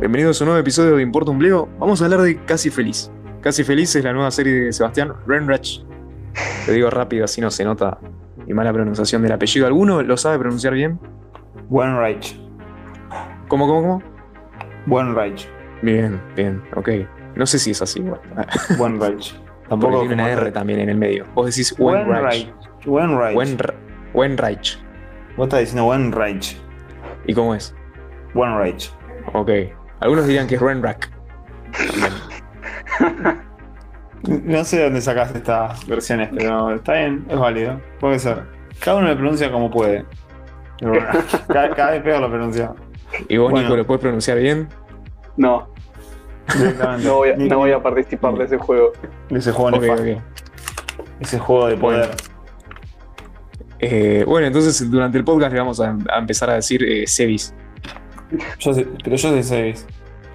Bienvenidos a un nuevo episodio de Importa un Bledo. Vamos a hablar de Casi Feliz. Casi Feliz es la nueva serie de Sebastián Renrach. Te digo rápido, así no se nota mi mala pronunciación del apellido. ¿Alguno lo sabe pronunciar bien? Wenreich. ¿Cómo, cómo, cómo? Wenreich. Bien, bien, ok. No sé si es así igual. Wenreich. Porque Tampoco tiene una R re- también en el medio. Vos decís Wenreich. Wenreich. Wenreich. Wenr- Wenreich. Vos estás diciendo Wenreich. ¿Y cómo es? Wenreich. Ok. Algunos dirían que es Renrack. No sé de dónde sacaste estas versiones, pero está bien, es válido. Puede ser. Cada uno lo pronuncia como puede. Bueno, cada, cada vez peor lo pronuncia. ¿Y vos, Bueno. Nico, lo puedes pronunciar bien? No. No voy a, Ni- no voy a participar de ese juego. de ese juego Ok, nefasto. ok. Ese juego de poder. Eh, bueno, entonces durante el podcast le vamos a, a empezar a decir eh, Sevis. Yo sé- pero yo sé seis.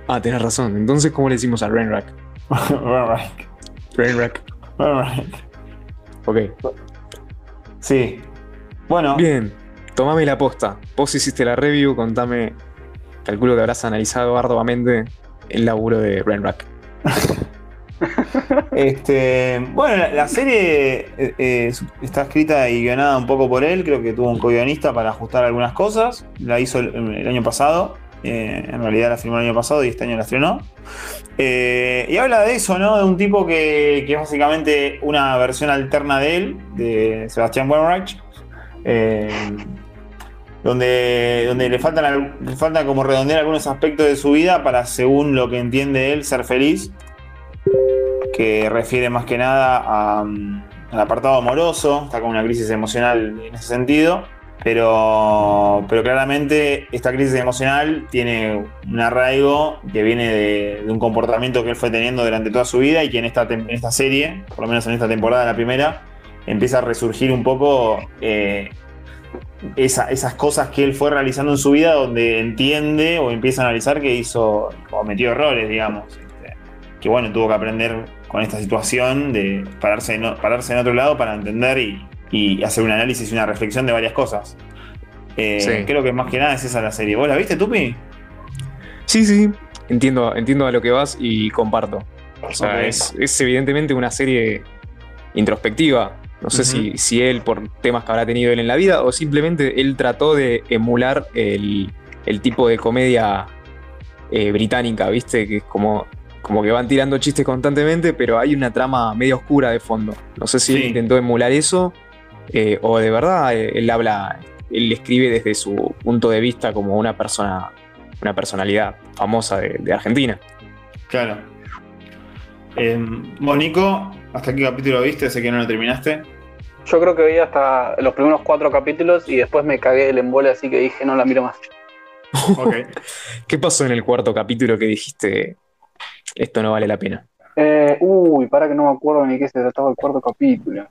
Ah, tenés razón. Entonces, ¿cómo le decimos a Renrack? Wenreich. Renrack. Wenreich. Ok. Sí. Bueno, Bien. Tomame la posta. Vos hiciste la review, contame. Calculo que habrás analizado arduamente el laburo de Renrack. Este, bueno, la, serie eh, eh, está escrita y guionada un poco por él. Creo que tuvo un co-guionista para ajustar algunas cosas. La hizo el, año pasado. eh, en realidad la filmó el año pasado y este año la estrenó. Y habla de eso, ¿no? De un tipo que, que es básicamente una versión alterna de él, de Sebastián Wenreich. Donde, donde le faltan al- le falta como redondear algunos aspectos de su vida para, según lo que entiende él, ser feliz que refiere más que nada mm, al apartado amoroso, está con una crisis emocional en ese sentido, pero, pero claramente esta crisis emocional tiene un arraigo que viene de, un comportamiento que él fue teniendo durante toda su vida y que en esta, esta serie, por lo menos en esta temporada, la primera, empieza a resurgir un poco eh, esa- esas cosas que él fue realizando en su vida donde entiende o empieza a analizar que hizo, cometió errores, digamos. este, que bueno, tuvo que aprender con esta situación de pararse en, o- pararse en otro lado para entender y, y hacer un análisis y una reflexión de varias cosas. Eh, Sí. Creo que más que nada es esa la serie. ¿Vos la viste, Tupi? Sí, sí. Entiendo, entiendo a lo que vas y comparto. O sea, Ok. es, es evidentemente una serie introspectiva. No sé si, si él, por temas que habrá tenido él en la vida, o simplemente él trató de emular el, el tipo de comedia eh, británica, ¿viste? Que es como, como que van tirando chistes constantemente, pero hay una trama medio oscura de fondo. No sé si él intentó emular eso, eh, o de verdad eh, él habla, él escribe desde su punto de vista como una persona, una personalidad famosa de, de Argentina. Claro. Eh, vos, Nico, ¿hasta qué capítulo viste? Sé que no lo terminaste. Yo creo que vi hasta los primeros cuatro capítulos y después me cagué el embole, así que dije no la miro más. Ok. ¿Qué pasó en el cuarto capítulo que dijiste esto no vale la pena? Eh, uy, para que no me acuerdo ni qué se trataba el cuarto capítulo.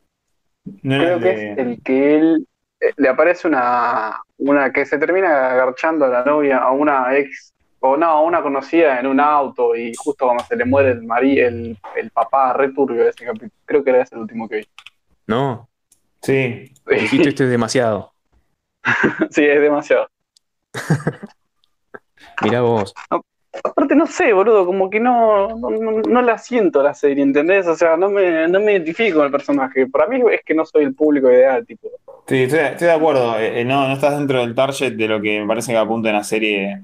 No Creo que de- es el que él eh, le aparece una, una que se termina agarchando a la novia, a una ex, o no, una conocida en un auto y justo cuando se le muere el mari, el, el papá re turbio de ese capítulo. Creo que era ese el último que vi. No, Sí. dijiste esto es demasiado. sí, es demasiado. Mirá vos. Aparte, no sé, boludo, como que no, no, no- la siento la serie, ¿entendés? O sea, no me, no me identifico con el personaje. Para mí es que no soy el público ideal, tipo. Sí, estoy, estoy de acuerdo. Eh, eh, no, no estás dentro del target de lo que me parece que apunta en una serie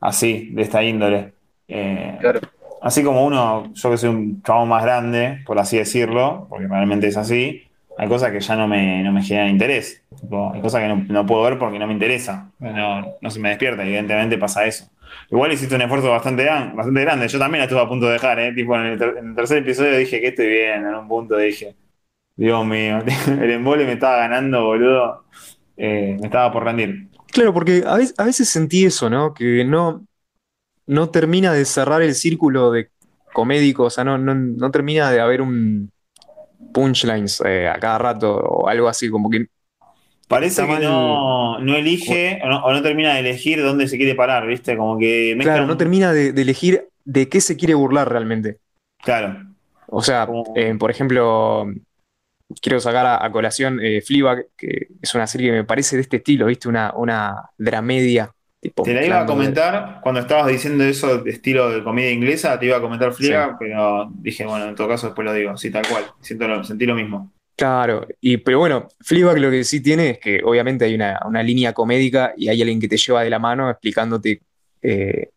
así, de esta índole. Eh, Claro. Así como uno, yo que soy un chabón más grande, por así decirlo, porque realmente es así, hay cosas que ya no me, no me generan interés. Tipo, hay cosas que no, no puedo ver porque no me interesa. No, no se me despierta, evidentemente pasa eso. Igual hiciste un esfuerzo bastante, gran- bastante grande. Yo también la estuve a punto de dejar, ¿eh? Tipo, en el, ter- en el tercer episodio dije que estoy bien, en un punto dije, Dios mío, el embole me estaba ganando, boludo. Eh, me estaba por rendir. Claro, porque a veces, a veces sentí eso, ¿no? Que no, no termina de cerrar el círculo de comédico, o sea, no, no, no termina de haber un punchlines eh, a cada rato o algo así, como que Parece que no, no elige o no, o no termina de elegir dónde se quiere parar, ¿viste? Como que Claro, un- no termina de, de elegir de qué se quiere burlar realmente. Claro. O sea, Como- eh, por ejemplo, quiero sacar a, a colación eh, Fleabag, que es una serie que me parece de este estilo, ¿viste? Una, una dramedia. Tipo, Te la iba a de- comentar cuando estabas diciendo eso de estilo de comedia inglesa, te iba a comentar Fliega, pero dije, bueno, en todo caso después lo digo, sí, tal cual. Siento lo, sentí lo mismo. Claro, y, pero bueno, Fleabag lo que sí tiene es que obviamente hay una, una línea comédica y hay alguien que te lleva de la mano explicándote eh,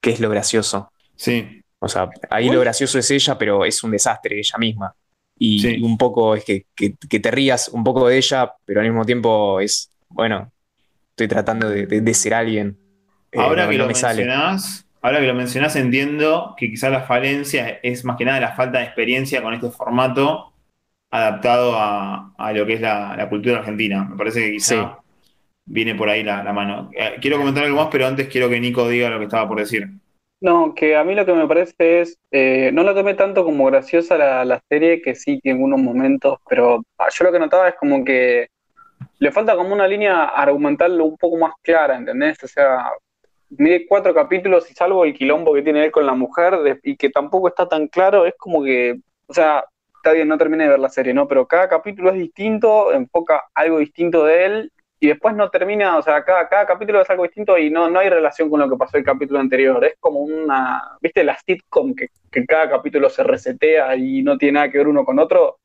qué es lo gracioso. Sí, O sea, ahí lo gracioso es ella, pero es un desastre ella misma. Y, Sí. y un poco es que, que- que te rías un poco de ella, pero al mismo tiempo es, bueno, estoy tratando de, de- de ser alguien. Eh, ahora no- que no lo me mencionás, ahora que lo mencionás, entiendo que quizás la falencia es más que nada la falta de experiencia con este formato adaptado a, a lo que es la, la cultura argentina. Me parece que quizá Sí. viene por ahí la, la mano. Eh, quiero comentar algo más, pero antes quiero que Nico diga lo que estaba por decir. No, que a mí lo que me parece es, eh, no lo tomé tanto como graciosa la, la serie, que sí tiene unos momentos, pero ah, yo lo que notaba es como que le falta como una línea argumental un poco más clara, ¿entendés? O sea, mire cuatro capítulos y salvo el quilombo que tiene él con la mujer y que tampoco está tan claro, es como que, o sea, está bien, no terminé de ver la serie, ¿no? Pero cada capítulo es distinto, enfoca algo distinto de él y después no termina, o sea, cada, cada capítulo es algo distinto y no, no hay relación con lo que pasó el capítulo anterior. Es como una, ¿viste? La sitcom que, que cada capítulo se resetea y no tiene nada que ver uno con otro.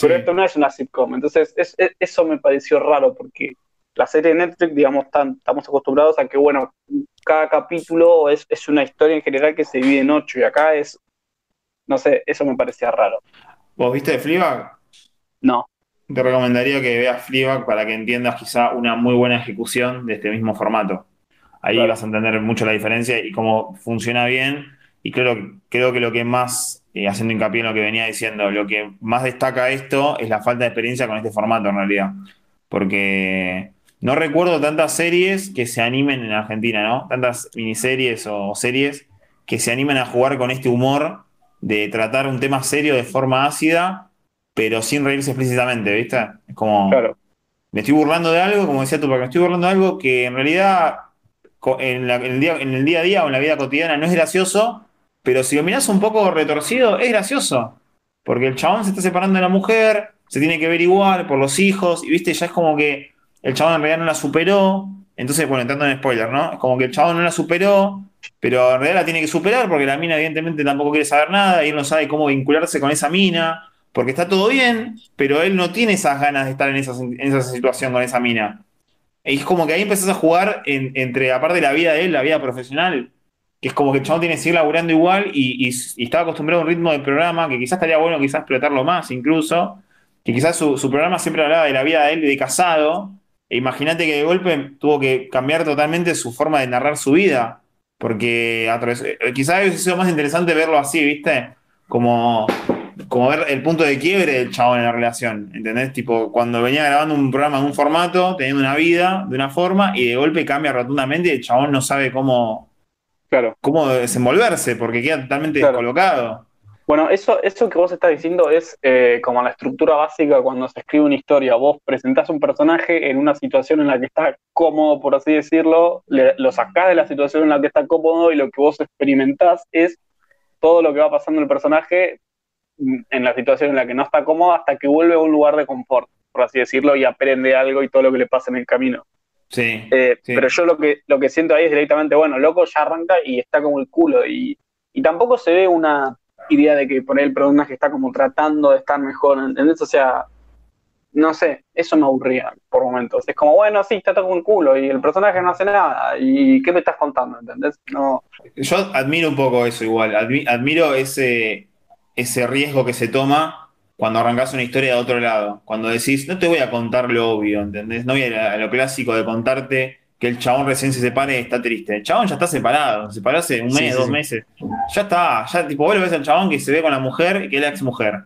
Pero Sí. esto no es una sitcom. Entonces, es- es- eso me pareció raro porque la serie de Netflix, digamos, tan- estamos acostumbrados a que, bueno, cada capítulo es, es una historia en general que se divide en ocho y acá es, no sé, eso me parecía raro. ¿Vos viste Fleabag? No, Te recomendaría que veas Fleabag para que entiendas quizá una muy buena ejecución de este mismo formato. Ahí Claro. vas a entender mucho la diferencia y cómo funciona bien. Y creo, creo que lo que más, eh, haciendo hincapié en lo que venía diciendo, lo que más destaca esto es la falta de experiencia con este formato en realidad. Porque no recuerdo tantas series que se animen en Argentina, ¿no? Tantas miniseries o series que se animen a jugar con este humor de tratar un tema serio de forma ácida, pero sin reírse explícitamente, ¿viste? Es como, claro, me estoy burlando de algo, como decía tú, porque me estoy burlando de algo que en realidad en, la- en el día, en el día a día o en la vida cotidiana no es gracioso, pero si lo mirás un poco retorcido, es gracioso. Porque el chabón se está separando de la mujer, se tiene que ver igual por los hijos, y viste, ya es como que el chabón en realidad no la superó. Entonces, bueno, entrando en spoiler, ¿no? Es como que el chabón no la superó, pero en realidad la tiene que superar porque la mina evidentemente tampoco quiere saber nada y él no sabe cómo vincularse con esa mina, porque está todo bien, pero él no tiene esas ganas de estar en esa, situación con esa mina. Y es como que ahí empezás a jugar en- entre, aparte de la vida de él, la vida profesional, que es como que el tiene que seguir laburando igual y, y, y estaba acostumbrado a un ritmo de programa que quizás estaría bueno quizás explotarlo más incluso, que quizás su, programa siempre hablaba de la vida de él de casado, e imagínate que de golpe tuvo que cambiar totalmente su forma de narrar su vida, porque eh, quizás hubiese sido más interesante verlo así, ¿viste? Como, como ver el punto de quiebre del chabón en la relación, ¿entendés? Tipo, cuando venía grabando un programa en un formato, teniendo una vida de una forma, y de golpe cambia rotundamente y el chabón no sabe cómo, claro. cómo desenvolverse, porque queda totalmente Claro. descolocado. Bueno, eso, eso que vos estás diciendo es eh, como la estructura básica cuando se escribe una historia. Vos presentás un personaje en una situación en la que está cómodo, por así decirlo, le- lo sacás de la situación en la que está cómodo y lo que vos experimentás es todo lo que va pasando el personaje en la situación en la que no está cómodo hasta que vuelve a un lugar de confort, por así decirlo, y aprende algo y todo lo que le pasa en el camino. Sí. Eh, Sí. Pero yo lo que, lo que siento ahí es directamente, bueno, loco ya arranca y está como el culo. Y, y tampoco se ve una idea de que poner el personaje está como tratando de estar mejor, ¿entendés? O sea, no sé, eso me aburría por momentos. Es como, bueno, sí, está todo el culo y el personaje no hace nada. ¿Y qué me estás contando? ¿Entendés? No, Yo admiro un poco eso igual, admi- admiro ese, ese riesgo que se toma cuando arrancas una historia de otro lado, cuando decís, no te voy a contar lo obvio, ¿entendés? No voy a, ir a lo clásico de contarte que el chabón recién se separe y está triste. El chabón ya está separado, se separó hace un mes, sí, dos sí. meses. Ya está, ya tipo, vos lo ves al chabón que se ve con la mujer y que es la ex mujer.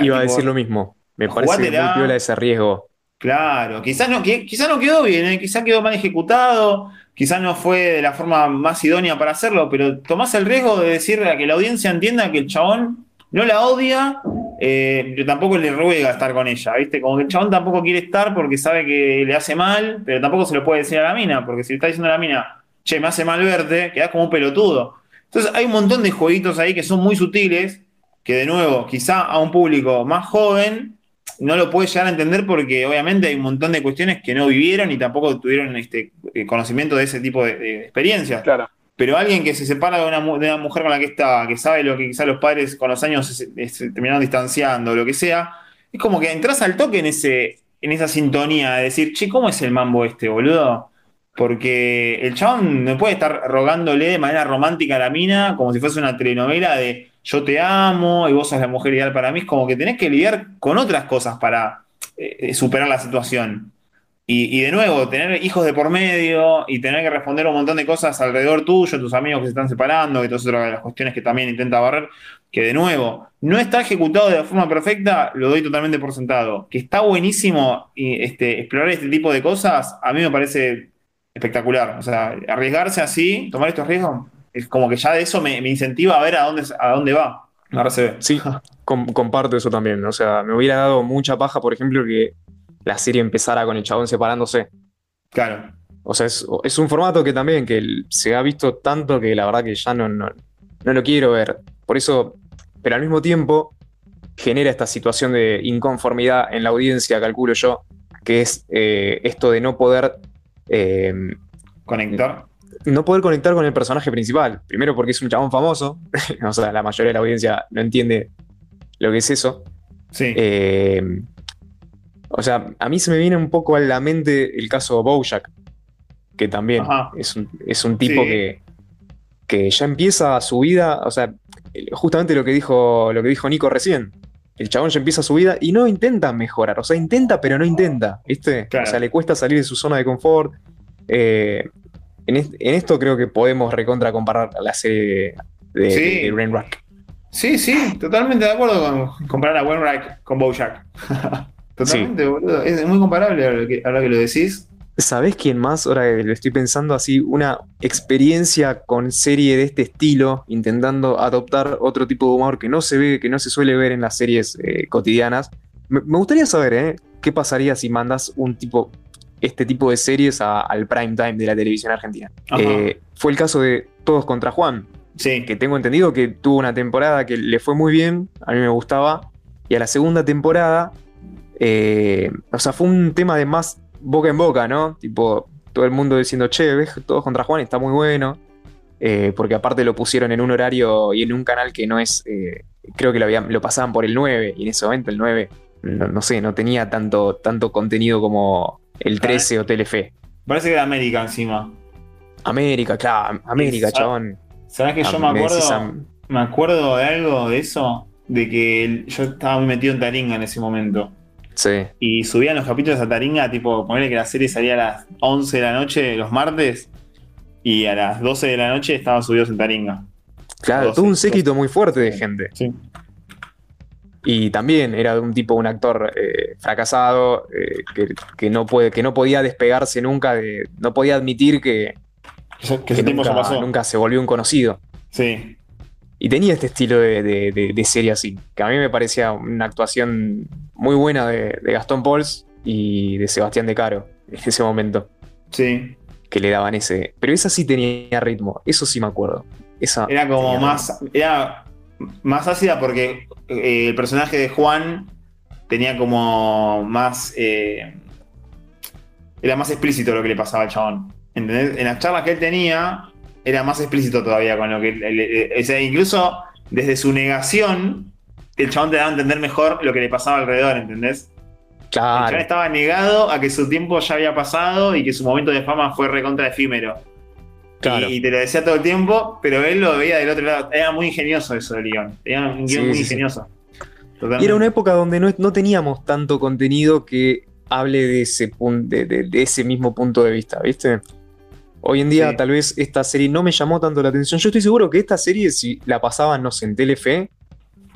Iba a decir lo mismo. Me parece muy piola ese riesgo. Claro, quizás no, qui- quizás no quedó bien, ¿eh? quizás quedó mal ejecutado, quizás no fue de la forma más idónea para hacerlo, pero tomás el riesgo de decir a que la audiencia entienda que el chabón no la odia, eh, pero tampoco le ruega estar con ella, ¿viste? Como que el chabón tampoco quiere estar porque sabe que le hace mal, pero tampoco se lo puede decir a la mina, porque si le está diciendo a la mina, che, me hace mal verte, quedás como un pelotudo. Entonces hay un montón de jueguitos ahí que son muy sutiles, que de nuevo, quizá a un público más joven no lo puede llegar a entender porque obviamente hay un montón de cuestiones que no vivieron y tampoco tuvieron este eh, conocimiento de ese tipo de, de experiencias. Claro. Pero alguien que se separa de una, de una mujer con la que está, que sabe lo que quizá los padres con los años se, se- se terminaron distanciando, lo que sea, es como que entras al toque en, ese, en esa sintonía de decir, che, ¿cómo es el mambo este, boludo? Porque el chabón no puede estar rogándole de manera romántica a la mina como si fuese una telenovela de yo te amo y vos sos la mujer ideal para mí. Es como que tenés que lidiar con otras cosas para eh, superar la situación. Y, de nuevo, tener hijos de por medio y tener que responder un montón de cosas alrededor tuyo, tus amigos que se están separando, que todas es otra de las cuestiones que también intenta barrer, que de nuevo, no está ejecutado de la forma perfecta, lo doy totalmente por sentado. Que está buenísimo este, explorar este tipo de cosas, a mí me parece espectacular. O sea, arriesgarse así, tomar estos riesgos, es como que ya de eso me, me incentiva a ver a dónde, a dónde va. Ahora se ve. Sí, com- comparto eso también. O sea, me hubiera dado mucha paja, por ejemplo, que la serie empezara con el chabón separándose. Claro. O sea, es, es un formato que también que se ha visto tanto que la verdad que ya no, no, no lo quiero ver. Por eso, pero al mismo tiempo genera esta situación de inconformidad en la audiencia, calculo yo, que es eh, esto de no poder eh, Conectar. No poder conectar con el personaje principal. Primero porque es un chabón famoso, o sea, la mayoría de la audiencia no entiende lo que es eso. Sí. Eh, o sea, a mí se me viene un poco a la mente el caso Bojack, que también es un, es un tipo Sí. que, que ya empieza su vida, o sea, justamente lo que dijo, lo que dijo Nico recién. El chabón ya empieza su vida y no intenta mejorar, o sea, intenta pero no intenta, ¿viste? Claro. O sea, le cuesta salir de su zona de confort. Eh, en, est- en esto creo que podemos recontra comparar a la serie de, de, Sí. de Brainrock. Sí, sí, totalmente de acuerdo con comparar a Wainwright con Bojack. totalmente, boludo. Es muy comparable ahora que, ahora que lo decís. ¿Sabés quién más? Ahora que lo estoy pensando así, una experiencia con serie de este estilo, intentando adoptar otro tipo de humor que no se ve, que no se suele ver en las series eh, cotidianas. Me, me gustaría saber, ¿eh? ¿Qué pasaría si mandas un tipo, este tipo de series a- al prime time de la televisión argentina? Eh, fue el caso de Todos contra Juan, Sí. que tengo entendido que tuvo una temporada que le fue muy bien, a mí me gustaba, y a la segunda temporada, eh, o sea, fue un tema de más boca en boca, ¿no? Tipo, todo el mundo diciendo, che, ves, todos contra Juan está muy bueno, eh, porque aparte lo pusieron en un horario y en un canal que no es, creo que lo, habían- lo pasaban por el 9, y en ese momento el 9, no, no sé, no tenía tanto, tanto contenido como el 13 o Telefe. Parece que era América encima. América, claro, América, Esa- chabón. ¿Sabés que yo Ah, me acuerdo? am- Me acuerdo de algo de eso. De que yo estaba muy metido en Taringa en ese momento. Sí. Y subían los capítulos a Taringa, tipo, ponerle que la serie salía a las 11 de la noche los martes. Y a las 12 de la noche estaban subidos en Taringa. Claro, 12, tuvo un séquito muy fuerte de gente. Sí. Y también era de un tipo, un actor eh, fracasado, eh, que, que no puede, que no podía despegarse nunca de. No podía admitir que, Que, ese nunca, ya pasó. nunca se volvió un conocido. Sí. Y tenía este estilo de, de- de- de serie así, que a mí me parecía una actuación muy buena de, Gastón Pauls y de Sebastián De Caro en ese momento, Sí. que le daban ese. Pero esa sí tenía ritmo, eso sí me acuerdo. Esa Era como más. Era más ácida porque eh, el personaje de Juan tenía como más. eh, era más explícito lo que le pasaba al chabón. ¿Entendés? En las charlas que él tenía, era más explícito todavía con lo que. le- le- o sea, incluso desde su negación, el chabón te daba a entender mejor lo que le pasaba alrededor, ¿entendés? El chabón Claro, estaba negado a que su tiempo ya había pasado y que su momento de fama fue recontra efímero. Claro. Y, y te lo decía todo el tiempo, pero él lo veía del otro lado. Era muy ingenioso eso del guion. Era un guion Sí, muy sí, ingenioso. Y era una época donde no, no teníamos tanto contenido que hable de ese, de, de- de ese mismo punto de vista, ¿viste? Hoy en día Sí. tal vez esta serie no me llamó tanto la atención. Yo estoy seguro que esta serie, si la pasaban, no sé, en Telefe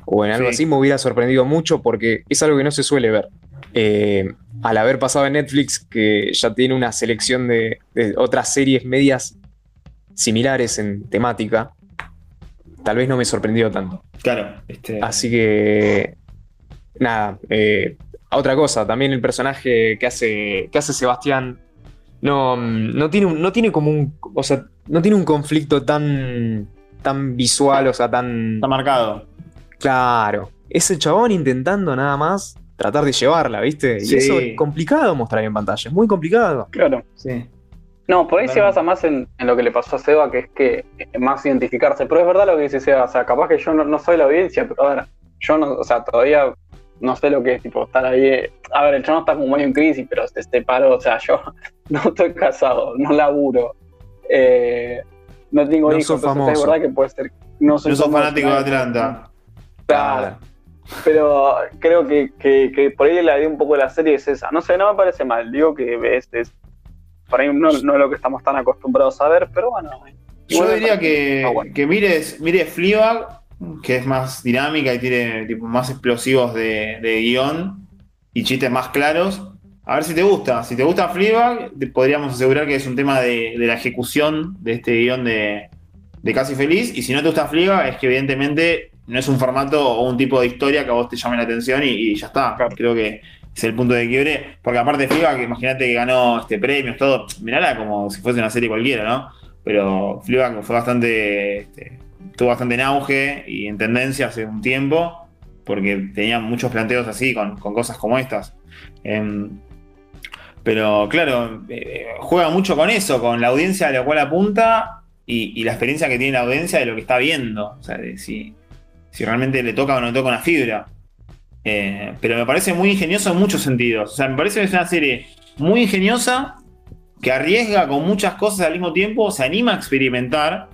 o en algo Sí. así, me hubiera sorprendido mucho porque es algo que no se suele ver. Eh, al haber pasado en Netflix, que ya tiene una selección de, de otras series medias similares en temática, tal vez no me sorprendió tanto. Claro. Este, Así que. Nada. eh, otra cosa, también el personaje que hace. que hace Sebastián. No, no, tiene, un- no tiene como un. O sea, no tiene un conflicto tan. tan visual, o sea, tan. Está marcado. Claro. Ese chabón intentando nada más tratar de llevarla, ¿viste? Y Sí. eso es complicado mostrar en pantalla, es muy complicado. Claro. Sí. No, por ahí se basa más en, en lo que le pasó a Seba, que es que eh, más identificarse. Pero es verdad lo que dice Seba, o sea, capaz que yo no, no soy la audiencia, pero a ver, yo no, o sea, todavía no sé lo que es, tipo, estar ahí. eh, A ver, el chabón está como medio en crisis, pero se separó, o sea, yo no estoy casado, no laburo, eh, no tengo No hijos, entonces es verdad que puede ser. No soy No famoso, fanático de. Atlanta. Claro. Pero creo que, que- que por ahí la idea un poco de la serie es esa. No sé, no me parece mal. Digo que es, es por ahí no, no es lo que estamos tan acostumbrados a ver, pero bueno. Yo diría que, está bueno. que mires, mires Fleabag, que es más dinámica y tiene tipo, más explosivos de, de guion y chistes más claros. A ver si te gusta. Si te gusta Fleabag, te podríamos asegurar que es un tema de, de la ejecución de este guion de, de Casi Feliz. Y si no te gusta Fleabag, es que evidentemente no es un formato o un tipo de historia que a vos te llame la atención y, y ya está. Creo que es el punto de quiebre. Porque aparte Fleabag, que imagínate que ganó este premios, todo. Mirala como si fuese una serie cualquiera, ¿no? Pero Fleabag fue bastante. este, estuvo bastante en auge y en tendencia hace un tiempo. Porque tenía muchos planteos así con, cosas como estas. Em, pero claro, eh, juega mucho con eso, con la audiencia a la cual apunta y, y la experiencia que tiene la audiencia de lo que está viendo. O sea, de si, si realmente le toca o no le toca una fibra. Eh, pero me parece muy ingenioso en muchos sentidos. O sea, me parece que es una serie muy ingeniosa que arriesga con muchas cosas al mismo tiempo, se anima a experimentar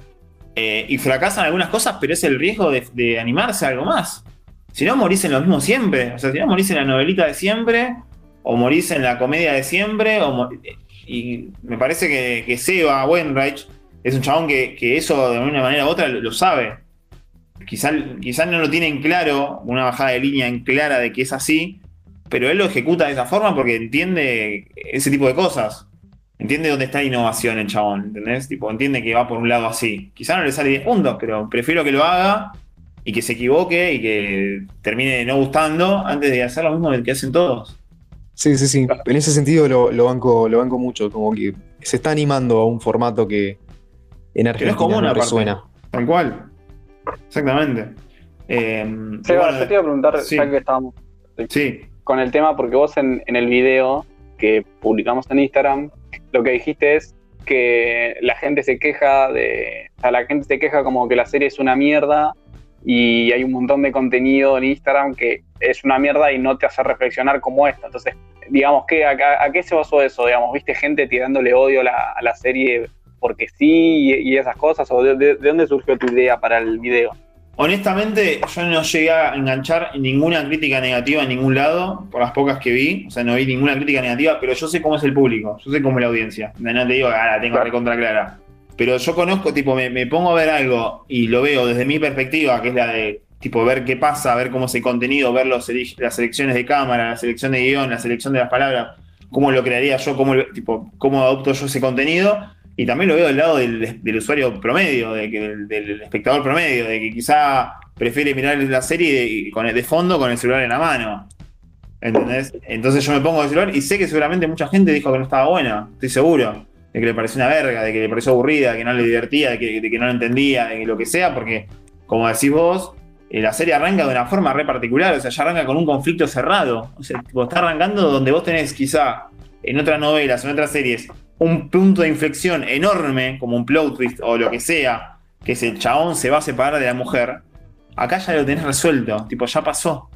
eh, y fracasan algunas cosas, pero es el riesgo de, animarse a algo más. Si no, morís en lo mismo siempre. O sea, si no, morís en la novelita de siempre, o morís en la comedia de siempre, y me parece que, que Seba Wenreich es un chabón que, que eso de una manera u otra lo sabe. Quizás quizá no lo tiene en claro, una bajada de línea en clara de que es así, pero él lo ejecuta de esa forma porque entiende ese tipo de cosas. Entiende dónde está la innovación el chabón, ¿entendés? Tipo, entiende que va por un lado así. Quizá no le sale 10 puntos, pero prefiero que lo haga y que se equivoque y que termine no gustando antes de hacer lo mismo que hacen todos. Sí, sí, sí. En ese sentido lo, lo banco, lo banco mucho, como que se está animando a un formato que en Argentina común, no aparte. resuena. Tal cual. Exactamente. Eh, Seba, bueno, yo te iba a preguntar, sí. ya que estábamos sí, con el tema, porque vos en, en el video que publicamos en Instagram, lo que dijiste es que la gente se queja de. O sea, la gente se queja como que la serie es una mierda y hay un montón de contenido en Instagram que es una mierda y no te hace reflexionar como esta. Entonces, digamos, ¿qué, a, a- a qué se basó eso? Digamos, ¿viste gente tirándole odio a la, a la serie porque sí y, esas cosas? ¿O de, de- de dónde surgió tu idea para el video? Honestamente, yo no llegué a enganchar ninguna crítica negativa en ningún lado, por las pocas que vi. O sea, no vi ninguna crítica negativa, pero yo sé cómo es el público, yo sé cómo es la audiencia. No te digo, ah, la tengo Claro. recontra clara. Pero yo conozco, tipo, me, me pongo a ver algo y lo veo desde mi perspectiva, que es la de, tipo, ver qué pasa, ver cómo es el contenido, ver los las selecciones de cámara, la selección de guion, la selección de las palabras, cómo lo crearía yo, cómo, tipo, cómo adopto yo ese contenido. Y también lo veo del lado del, usuario promedio, del, espectador promedio, de que quizá prefiere mirar la serie de, con el, de fondo con el celular en la mano. ¿Entendés? Entonces yo me pongo el celular y sé que seguramente mucha gente dijo que no estaba buena, estoy seguro. De que le pareció una verga, de que le pareció aburrida, de que no le divertía, de que, no lo entendía, de que lo que sea, porque, como decís vos, eh, la serie arranca de una forma re particular, o sea, ya arranca con un conflicto cerrado. O sea, tipo, está arrancando donde vos tenés quizá en otras novelas, en otras series, un punto de inflexión enorme, como un plot twist o lo que sea, que es el chabón se va a separar de la mujer. Acá ya lo tenés resuelto, tipo, ya pasó.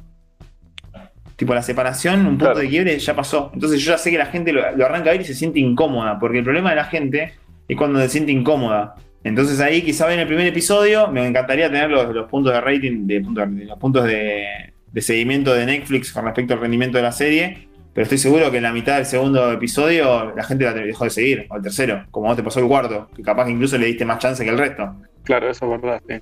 Tipo, la separación, un punto Claro. de quiebre, ya pasó. Entonces yo ya sé que la gente lo, lo arranca a ver y se siente incómoda, porque el problema de la gente es cuando se siente incómoda. Entonces ahí quizá ven el primer episodio, me encantaría tener los, los puntos de rating, de, los puntos de, de seguimiento de Netflix con respecto al rendimiento de la serie, pero estoy seguro que en la mitad del segundo episodio la gente la dejó de seguir, o el tercero, como vos te pasó el cuarto, que capaz que incluso le diste más chance que el resto. Claro, eso es verdad, sí.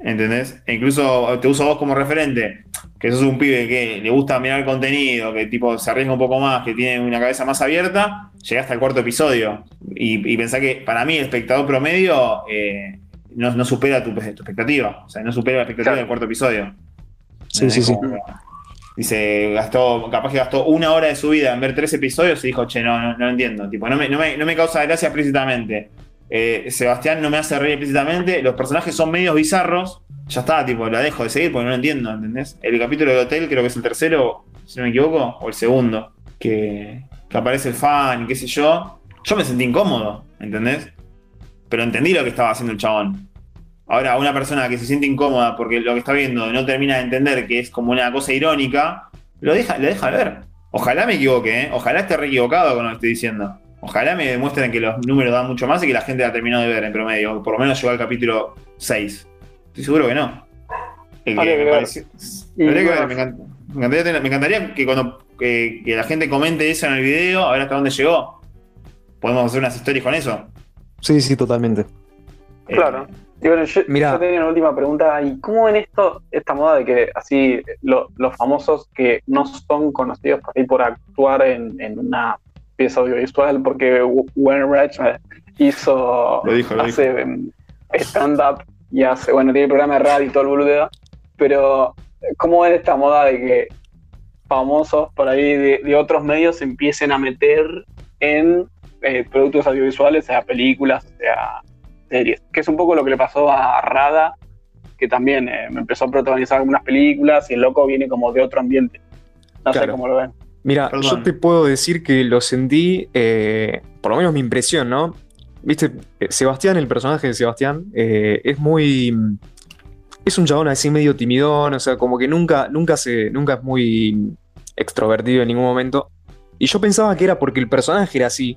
¿Entendés? E incluso te uso vos como referente, que sos un pibe que le gusta mirar el contenido, que tipo se arriesga un poco más, que tiene una cabeza más abierta, llegaste al cuarto episodio. Y, y pensá que para mí el espectador promedio eh, no, no supera tu, tu expectativa. O sea, no supera la expectativa Claro. del cuarto episodio. Sí, sí, sí. Como- Dice, gastó, capaz que gastó una hora de su vida en ver tres episodios y dijo, che, no, no, no entiendo. Tipo, no me, no me- no me causa gracia explícitamente. eh, Sebastián no me hace reír explícitamente, los personajes son medios bizarros, ya está, tipo, la dejo de seguir porque no lo entiendo, ¿entendés? El capítulo del hotel creo que es el tercero, si no me equivoco, o el segundo, que, que aparece el fan y qué sé yo. Yo me sentí incómodo, ¿entendés? Pero entendí lo que estaba haciendo el chabón. Ahora, una persona que se siente incómoda porque lo que está viendo no termina de entender que es como una cosa irónica, lo deja, lo deja ver. Ojalá me equivoque, ¿eh? Ojalá esté re equivocado con lo que estoy diciendo. Ojalá me demuestren que los números dan mucho más y que la gente la terminó de ver en promedio. Por lo menos llegó al capítulo 6. Estoy seguro que no. El que Habría que me ver. pareció- Y habría que ver, bueno. me, encant- me encantaría, tener- me encantaría que cuando que, que la gente comente eso en el video, a ver hasta dónde llegó. Podemos hacer unas stories con eso. Sí, sí, totalmente. Eh, Claro. Y bueno, yo, Mira. yo tenía una última pregunta. ¿Y cómo ven esto, esta moda de que así lo- los famosos que no son conocidos por ahí por actuar en, en una pieza audiovisual? Porque Wainwright eh, hizo Lo dijo, lo hace em, stand-up y hace, bueno, tiene programa de radio y todo el boludeo. Pero, ¿cómo ven esta moda de que famosos por ahí de, de otros medios se empiecen a meter en eh, productos audiovisuales, sea películas, sea series? Que es un poco lo que le pasó a Rada, que también eh, me empezó a protagonizar algunas películas y el loco viene como de otro ambiente. No sé cómo lo ven. Mira, Perdón. yo te puedo decir que lo sentí, eh, por lo menos mi impresión, ¿no? Viste, eh, Sebastián, el personaje de Sebastián, eh, es muy. Es un chabón así medio timidón, o sea, como que nunca, nunca se. nunca es muy extrovertido en ningún momento. Y yo pensaba que era porque el personaje era así.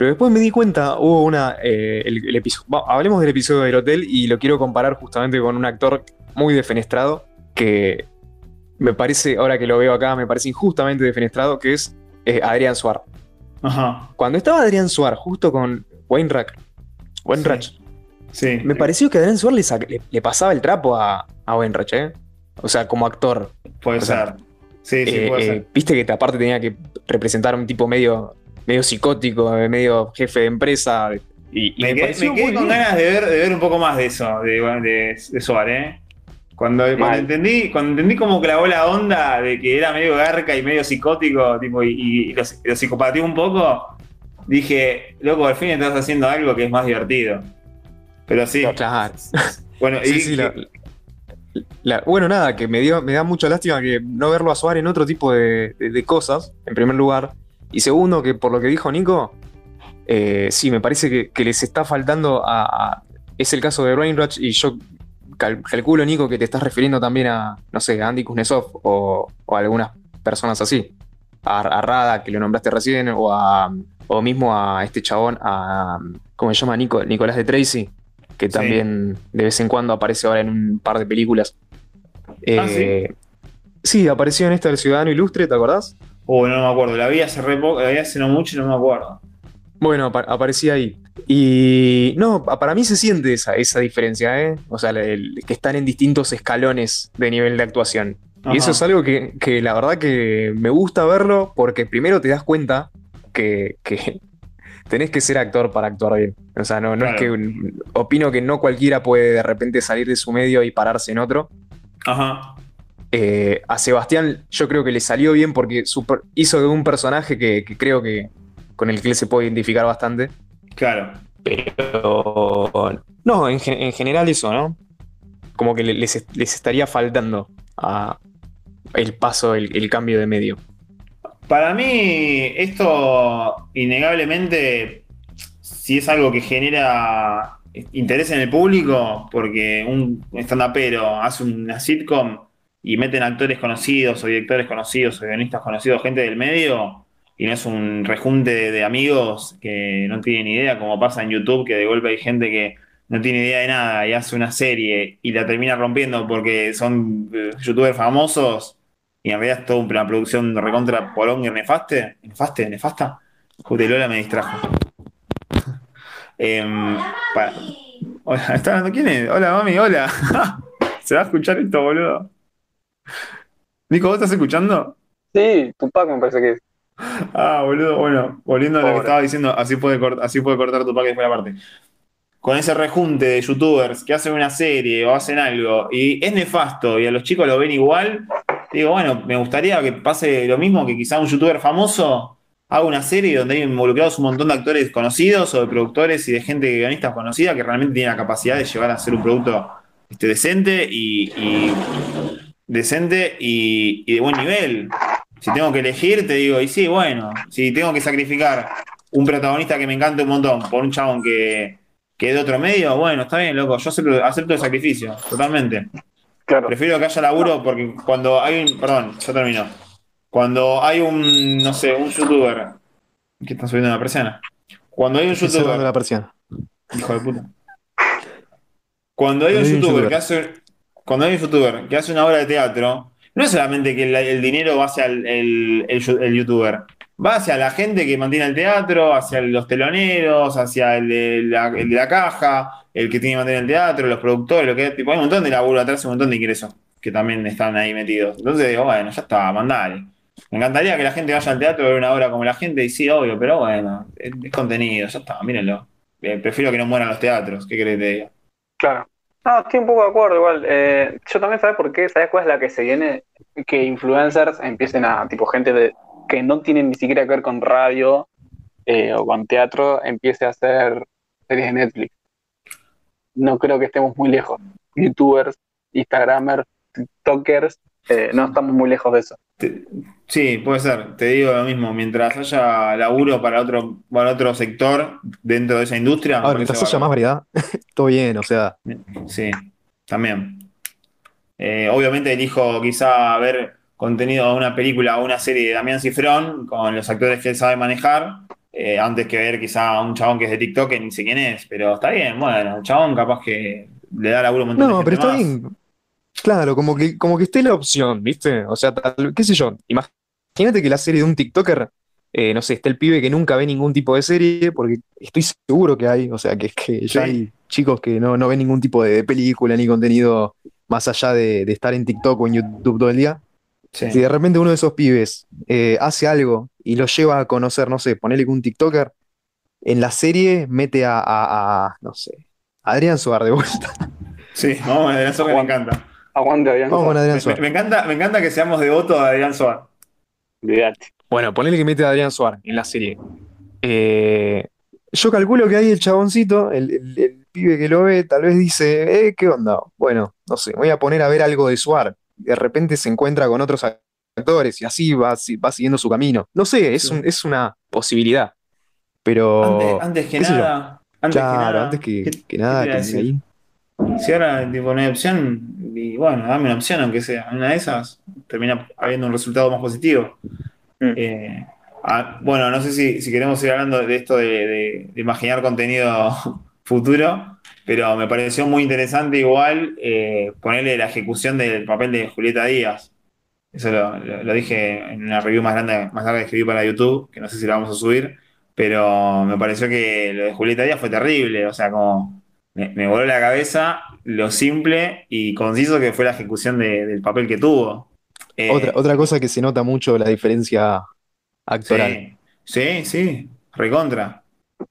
Pero después me di cuenta, hubo una. eh, el, el episodio. hablemos del episodio del hotel y lo quiero comparar justamente con un actor muy defenestrado que me parece, ahora que lo veo acá, me parece injustamente defenestrado, que es eh, Adrián Suar. Ajá. Cuando estaba Adrián Suar justo con Wainwright, Wainwright, Sí. me pareció que Adrián Suar le, le- le pasaba el trapo a, a Wainwright, ¿eh? O sea, como actor. Puede o sea, ser. Sí, sí, Eh, puede eh, ser. Viste que aparte tenía que representar un tipo medio, medio psicótico, medio jefe de empresa. Y, y Me me quedé, me con bien. ganas de ver, de ver un poco más de eso, de, de, de Suar, ¿eh? Cuando, cuando Mal. entendí, cuando entendí cómo clavó la onda de que era medio garca y medio psicótico, tipo, y, y lo, lo psicopateó un poco, dije, loco, al fin estás haciendo algo que es más divertido. Pero sí. Claro. Bueno, Sí, y, sí, la- la- bueno, nada, que me, dio, me da mucha lástima que no verlo a Suárez en otro tipo de, de- de cosas, en primer lugar. Y segundo, que por lo que dijo Nico, eh, sí, me parece que, que les está faltando a, a- Es el caso de Rainrush y yo cal- calculo, Nico, que te estás refiriendo también a, no sé, a Andy Kuznetsov o, o a algunas personas así. A, a Rada, que lo nombraste recién, o a o mismo a este chabón, a... ¿Cómo se llama? Nico, Nicolás de Tracy que Sí. también de vez en cuando aparece ahora en un par de películas. Ah, Eh, sí, apareció en esta del Ciudadano Ilustre, ¿te acordás? Oh, no me acuerdo, la vi hace re poco, la vi hace no mucho y no me acuerdo. Bueno, apa- aparecía ahí. Y no, pa- para mí se siente esa, esa diferencia, ¿eh? O sea, el- que están en distintos escalones de nivel de actuación. Ajá. Y eso es algo que, que la verdad que me gusta verlo porque primero te das cuenta que, que tenés que ser actor para actuar bien. O sea, no, no es que opino que no cualquiera puede de repente salir de su medio y pararse en otro. Ajá. Eh, a Sebastián yo creo que le salió bien porque hizo de un personaje que, que creo que con el que él se puede identificar bastante. Claro. Pero no, en, gen- en general eso, ¿no? Como que le- les, les estaría faltando a el paso, el, el cambio de medio. Para mí, esto innegablemente, si es algo que genera interés en el público, porque un stand-upero hace una sitcom y meten actores conocidos o directores conocidos o guionistas conocidos, gente del medio, y no es un rejunte de, de amigos que no tienen idea, como pasa en YouTube, que de golpe hay gente que no tiene idea de nada y hace una serie y la termina rompiendo porque son eh, youtubers famosos y en realidad es toda una producción recontra polonga y nefaste, nefaste, nefasta. Joder, Lola me distrajo. Pa- Hola, ¿está hablando quién es? Hola, mami, hola. ¿Se va a escuchar esto, boludo? Nico, ¿vos estás escuchando? Sí, Tupac me parece que es. Ah, boludo, bueno, volviendo a lo que estaba diciendo, así puede, cort- así puede cortar tu pack después la parte. Con ese rejunte de youtubers que hacen una serie o hacen algo y es nefasto y a los chicos lo ven igual, digo, bueno, me gustaría que pase lo mismo que quizá un youtuber famoso hago una serie donde hay involucrados un montón de actores conocidos o de productores y de gente de guionistas conocida que realmente tiene la capacidad de llevar a hacer un producto este, decente y, y- decente y, y de buen nivel. Si tengo que elegir, te digo, y sí, bueno, si tengo que sacrificar un protagonista que me encanta un montón por un chabón que, que es de otro medio, bueno, está bien, loco, yo acepto, acepto el sacrificio, totalmente. Claro. Prefiero que haya laburo porque cuando hay un. Perdón, ya terminó. Cuando hay un, no sé, un youtuber. que está subiendo una persiana? Cuando hay un youtuber. la persiana. Hijo de puta. Cuando hay un Cuando hay un youtuber youtuber. que hace. Cuando hay un youtuber que hace una obra de teatro, no es solamente que el, dinero va hacia el, youtuber. Va hacia la gente que mantiene el teatro, hacia los teloneros, hacia el de la, caja, el que tiene que mantener el teatro, los productores, lo que tipo, hay un montón de laburo atrás, un montón de ingresos que también están ahí metidos. Entonces digo, bueno, ya está, mandale. Me encantaría que la gente vaya al teatro a ver una obra como la gente, y sí, obvio, pero bueno, es, contenido, ya está, mírenlo. Eh, prefiero que no mueran los teatros, ¿qué querés que te diga? Claro. No, estoy un poco de acuerdo igual. Eh, yo también, ¿sabes por qué? ¿Sabes cuál es la que se viene? Que influencers empiecen a, tipo, gente de, que no tienen ni siquiera que ver con radio eh, o con teatro, empiece a hacer series de Netflix. No creo que estemos muy lejos. YouTubers, Instagramers, TikTokers, eh, no estamos muy lejos de eso. Te- sí, puede ser, te digo lo mismo, mientras haya laburo para otro, para otro sector dentro de esa industria, Ahora, mientras haya más variedad, todo bien, o sea. Sí, también. Eh, obviamente elijo quizá ver contenido de una película o una serie de Damián Cifrón con los actores que él sabe manejar, eh, antes que ver quizá a un chabón que es de TikTok que ni sé quién es, pero está bien, bueno, el chabón capaz que le da laburo a un montón de No, gente pero está más. bien. Claro, como que, como que esté la opción, ¿viste? O sea, tal- qué sé yo. Imagínate que la serie de un TikToker, eh, no sé, está el pibe que nunca ve ningún tipo de serie, porque estoy seguro que hay, o sea, que, que ya Sí. hay chicos que no, no ven ningún tipo de película ni contenido más allá de, de estar en TikTok o en YouTube todo el día. Sí. Si de repente uno de esos pibes eh, hace algo y lo lleva a conocer, no sé, ponele que un TikToker, en la serie mete a, a- a, no sé, a Adrián Suar de vuelta. Sí, a Adrián Suárez, me encanta. Aguante, Adrián. Vamos con Adrián Me, encanta. me encanta que seamos devotos de Adrián Suárez. Olvídate. Bueno, ponele que mete a Adrián Suar en la serie. Eh, yo calculo que ahí el chaboncito, el, el- el pibe que lo ve, tal vez dice, eh, ¿qué onda? Bueno, no sé, voy a poner a ver algo de Suar. De repente se encuentra con otros actores y así va, va siguiendo su camino. No sé, es, Sí. un- es una posibilidad. Pero, Antes, antes que nada. Antes que nada. antes que, ¿qué- que nada, que ahí. Si ahora tipo, no hay opción, y bueno, dame una opción, aunque sea. Una de esas termina habiendo un resultado más positivo. Mm. Eh, ah, bueno, no sé si, si queremos seguir hablando de esto de, de- de imaginar contenido futuro, pero me pareció muy interesante igual eh, ponerle la ejecución del papel de Julieta Díaz. Eso lo, lo- lo dije en una review más grande, más larga que escribí para YouTube, que no sé si la vamos a subir, pero me pareció que lo de Julieta Díaz fue terrible, o sea, como me, me voló la cabeza lo simple y conciso que fue la ejecución de- del papel que tuvo. Eh, Otra, otra cosa que se nota mucho la diferencia actoral. Sí, sí, sí, recontra,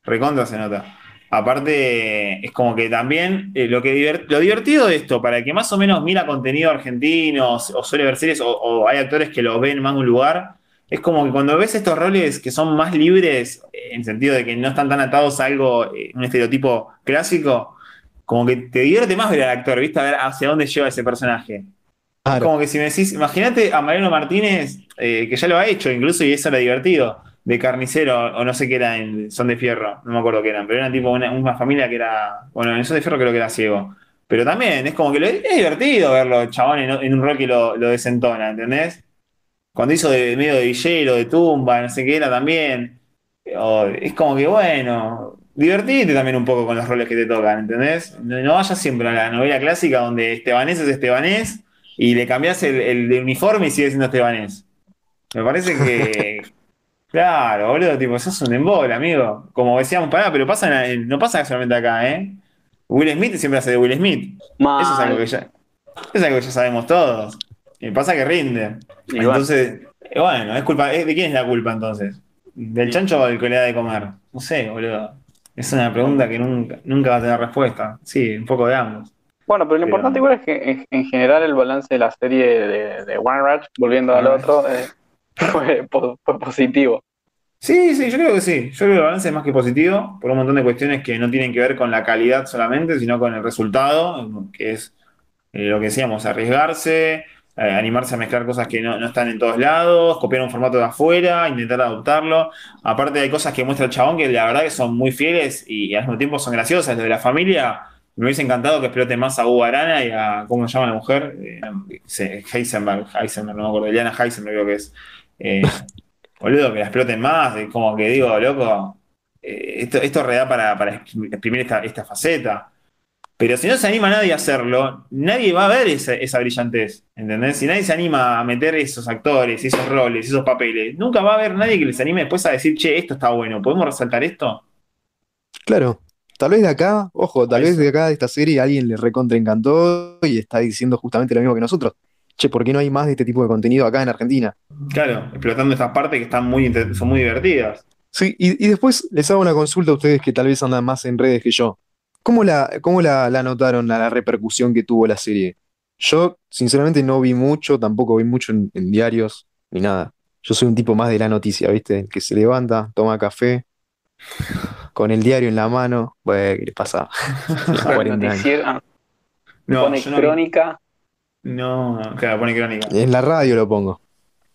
recontra se nota. Aparte, es como que también eh, lo, que lo divertido de esto, para el que más o menos mira contenido argentino o, o suele ver series, o, o hay actores que lo ven más de un lugar, es como que cuando ves estos roles que son más libres, en sentido de que no están tan atados a algo, eh, un estereotipo clásico, como que te divierte más ver al actor, ¿viste? A ver hacia dónde lleva ese personaje. Claro. como que si me decís, imagínate a Mariano Martínez, eh, que ya lo ha hecho incluso y eso era divertido, de carnicero o no sé qué era en Son de Fierro, no me acuerdo qué eran, pero eran tipo una, una familia que era, bueno, en Son de Fierro creo que era ciego. Pero también es como que lo- es divertido verlo, chabón, en, en un rol que lo, lo desentona, ¿entendés? Cuando hizo de medio de villero, de tumba, no sé qué era también. O- es como que, bueno, divertirte también un poco con los roles que te tocan, ¿entendés? No, vayas siempre a la novela clásica donde Estebanés es Estebanés y le cambias el, el de uniforme y sigue siendo Estebanés. Me parece que. Claro, boludo, tipo, sos un embol, amigo. Como decíamos, pará, pero pasa en- no pasa solamente acá, ¿eh? Will Smith siempre hace de Will Smith. Eso es algo que ya, es algo que ya sabemos todos. Y pasa que rinde. Y bueno. Entonces, eh, bueno, es culpa, es- ¿de quién es la culpa entonces? ¿Del chancho o del que le da de comer? No sé, boludo. Es una pregunta que nunca, nunca va a tener respuesta. Sí, un poco de ambos. Bueno, pero lo Pero- importante igual es que en, en general el balance de la serie de, de One Rush, volviendo al Rush. otro, eh, fue positivo. Sí, sí, yo creo que sí. Yo creo que el balance es más que positivo por un montón de cuestiones que no tienen que ver con la calidad solamente, sino con el resultado, que es eh, lo que decíamos, arriesgarse, eh, animarse a mezclar cosas que no, no están en todos lados, copiar un formato de afuera, intentar adoptarlo. Aparte hay cosas que muestra el chabón que la verdad que son muy fieles y, al mismo tiempo son graciosas. Lo de la familia, me hubiese encantado que explote más a Hugo Arana y a, ¿cómo se llama la mujer? Eh, Heisenberg, Heisenberg, no me acuerdo, Eliana Heisenberg creo que es. Eh, boludo, que la exploten más, como que digo, loco, eh, esto, esto reda para, para exprimir esta, esta faceta. Pero si no se anima nadie a hacerlo, nadie va a ver esa, esa, brillantez, ¿entendés? Si nadie se anima a meter esos actores, esos roles, esos papeles, nunca va a haber nadie que les anime después a decir, che, esto está bueno, ¿podemos resaltar esto? Claro, tal vez de acá, ojo, tal vez de acá de esta serie alguien le recontra encantó y está diciendo justamente lo mismo que nosotros. Che, ¿por qué no hay más de este tipo de contenido acá en Argentina? Claro, explotando estas partes que están muy, son muy divertidas. Sí, y, y después les hago una consulta a ustedes que tal vez andan más en redes que yo. ¿Cómo la, cómo la, notaron la, repercusión que tuvo la serie? Yo, sinceramente, no vi mucho, tampoco vi mucho en, diarios, ni nada. Yo soy un tipo más de la noticia, ¿viste? que se levanta, toma café, con el diario en la mano. Bueno, ¿qué le pasa? no, pone crónica. No, claro, pone crónica. En la radio lo pongo.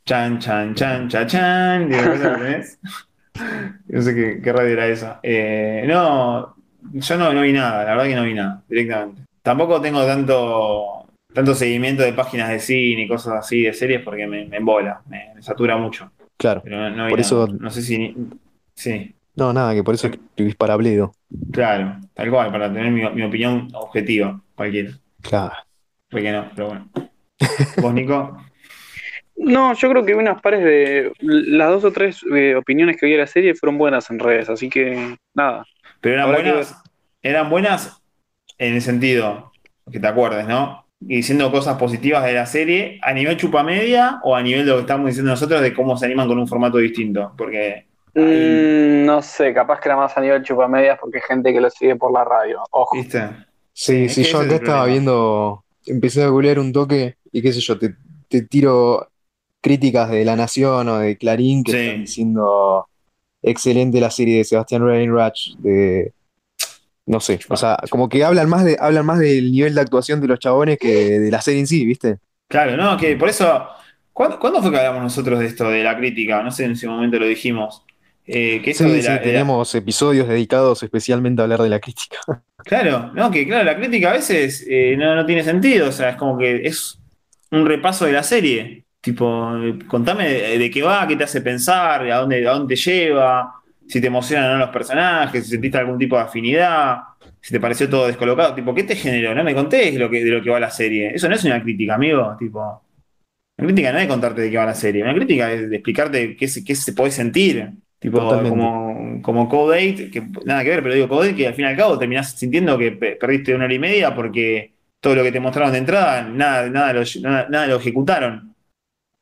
Chan, chan, chan, chan, chan. no sé qué, qué radio era esa. Eh, no, yo no, no vi nada, la verdad que no vi nada, directamente. Tampoco tengo tanto, tanto seguimiento de páginas de cine y cosas así de series porque me, me embola, me, satura mucho. Claro. Pero no, por eso. No sé si. Sí. No, nada, que por eso escribís para Bledo. Claro, tal cual, para tener mi, mi opinión objetiva, cualquiera. Claro. Porque no, pero bueno. ¿Vos, Nico? No, yo creo que unas pares de. Las dos o tres eh, opiniones que vi de la serie fueron buenas en redes, así que nada. Pero eran buenas, eran buenas en el sentido, que te acuerdes, ¿no? Y diciendo cosas positivas de la serie, a nivel chupamedia o a nivel de lo que estamos diciendo nosotros de cómo se animan con un formato distinto. Porque. Mm, no sé, capaz que era más a nivel chupamedias porque hay gente que lo sigue por la radio. Ojo. ¿Viste? Sí, sí, yo acá estaba viendo, empecé a googlear un toque y qué sé yo, te, tiro críticas de La Nación o de Clarín que están diciendo excelente la serie de Sebastián Reinrach, de no sé, o sea, como que hablan más de hablan más del nivel de actuación de los chabones que de la serie en sí, ¿viste? Claro, no, que por eso ¿cuándo, fue que hablamos nosotros de esto de la crítica? No sé, en ese momento lo dijimos. Eh, que sí, sí, tenemos episodios dedicados especialmente a hablar de la crítica. Claro, no, que claro, la crítica a veces eh, no, no tiene sentido, o sea, es como que es un repaso de la serie. Tipo, contame de, qué va, qué te hace pensar, a dónde, a dónde te lleva, si te emocionan o no los personajes, si sentiste algún tipo de afinidad, si te pareció todo descolocado. Tipo, ¿qué te generó? No me contés lo que, de lo que va la serie. Eso no es una crítica, amigo. Tipo, una crítica no es contarte de qué va la serie. Una crítica es de explicarte qué, qué se puede sentir. Tipo, como, como Code que nada que ver, pero digo Code que al fin y al cabo terminás sintiendo que perdiste una hora y media porque todo lo que te mostraron de entrada, nada, nada, nada lo ejecutaron.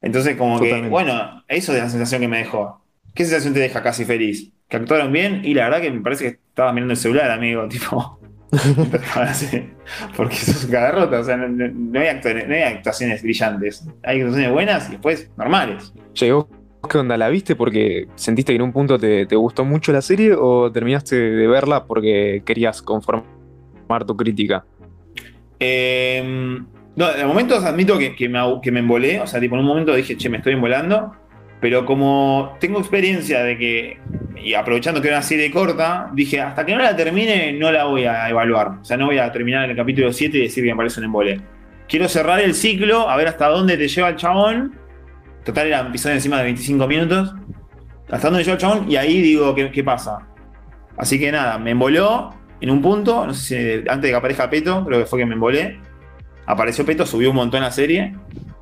Entonces, como que, bueno, eso es la sensación que me dejó. ¿Qué sensación te deja casi feliz? Que actuaron bien y la verdad que me parece que estaba mirando el celular, amigo, tipo. Porque eso es cada rota, o sea, no, hay actuaciones, brillantes. Hay actuaciones buenas y después normales. Llegó. ¿Qué onda? ¿La viste porque sentiste que en un punto te, te gustó mucho la serie o terminaste de verla porque querías conformar tu crítica? Eh, no, de momentos admito que, que, me, que me embolé, o sea, tipo, en un momento dije, che, me estoy embolando, pero como tengo experiencia de que, y aprovechando que era una serie corta, dije, hasta que no la termine, no la voy a evaluar. O sea, no voy a terminar en el capítulo 7 y decir que me parece un embole. Quiero cerrar el ciclo, a ver hasta dónde te lleva el chabón. Total, era episodio encima de 25 minutos. Hasta dónde lleva el chabón, y ahí digo, ¿qué, qué pasa? Así que nada, me emboló en un punto, no sé si antes de que aparezca Peto, creo que fue que me embolé apareció Peto, subió un montón la serie.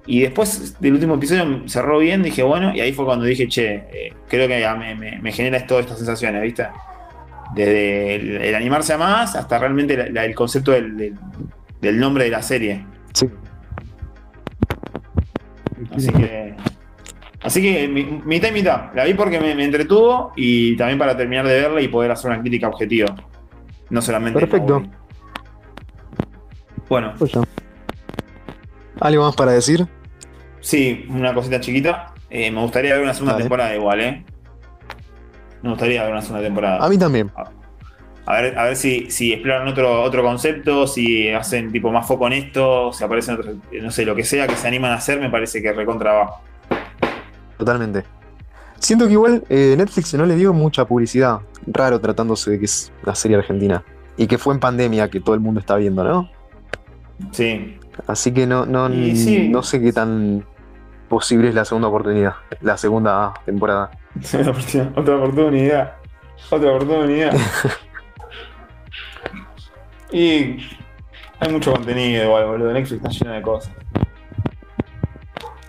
Y después del último episodio cerró bien, dije, bueno, y ahí fue cuando dije, che, eh, creo que me, genera todas estas sensaciones, ¿viste? Desde el, animarse a más hasta realmente el concepto del, nombre de la serie. Sí. Así que. Así que mitad y mitad. La vi porque me, entretuvo y también para terminar de verla y poder hacer una crítica objetiva. No solamente. Perfecto. Bueno. ¿Algo más para decir? Sí, una cosita chiquita. Eh, me gustaría ver una segunda temporada igual, ¿eh? Me gustaría ver una segunda temporada. A mí también. A ver, a ver si, si exploran otro, otro concepto, si hacen tipo más foco en esto, si aparecen otros, no sé, lo que sea que se animan a hacer, me parece que recontra va. Totalmente. Siento que igual eh, Netflix no le dio mucha publicidad. Raro tratándose de que es una serie argentina. Y que fue en pandemia que todo el mundo está viendo, ¿no? Sí. Así que no, no, sí. no sé qué tan posible es la segunda oportunidad. La segunda temporada. Otra oportunidad. Otra oportunidad. Otra oportunidad. y hay mucho contenido igual, boludo. Netflix está lleno de cosas.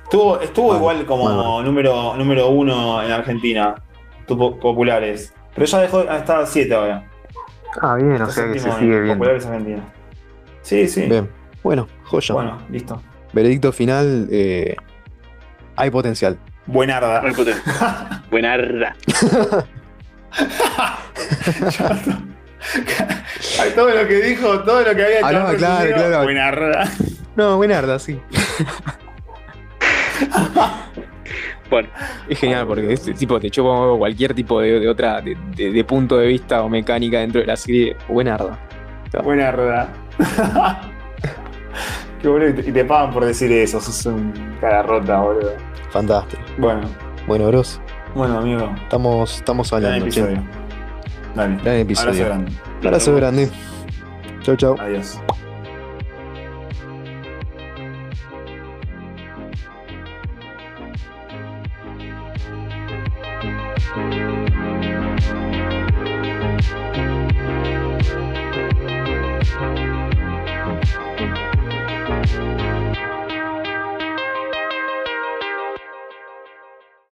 Estuvo, estuvo igual como número, número uno en Argentina. Tuvo populares. Pero ya dejó, ah, está a 7 ahora. Ah, bien, o Está sea que se sigue viendo. Populares Argentina. Sí, sí. Bien. Bueno, joya. Bueno, listo. Veredicto final. eh, hay potencial. Buenarda. Muy potente. Buenarda. Todo lo que dijo, todo lo que había Ah, no, Charles claro, claro. Buenarda. No, buenarda, sí. Bueno, Es genial porque este tipo te chupa cualquier tipo de, de otra de, de- de punto de vista o mecánica dentro de la serie. Buenarda. Buenarda. Qué boludo, y te- pagan por decir eso, sos un cara rota, boludo. Fantástico. Bueno, Bueno, bros. bueno, amigo. Estamos, estamos Gran hablando. che. episodio. Dale. Gran episodio. Abrazo grande. Abrazo grande. Chau, chau. Adiós.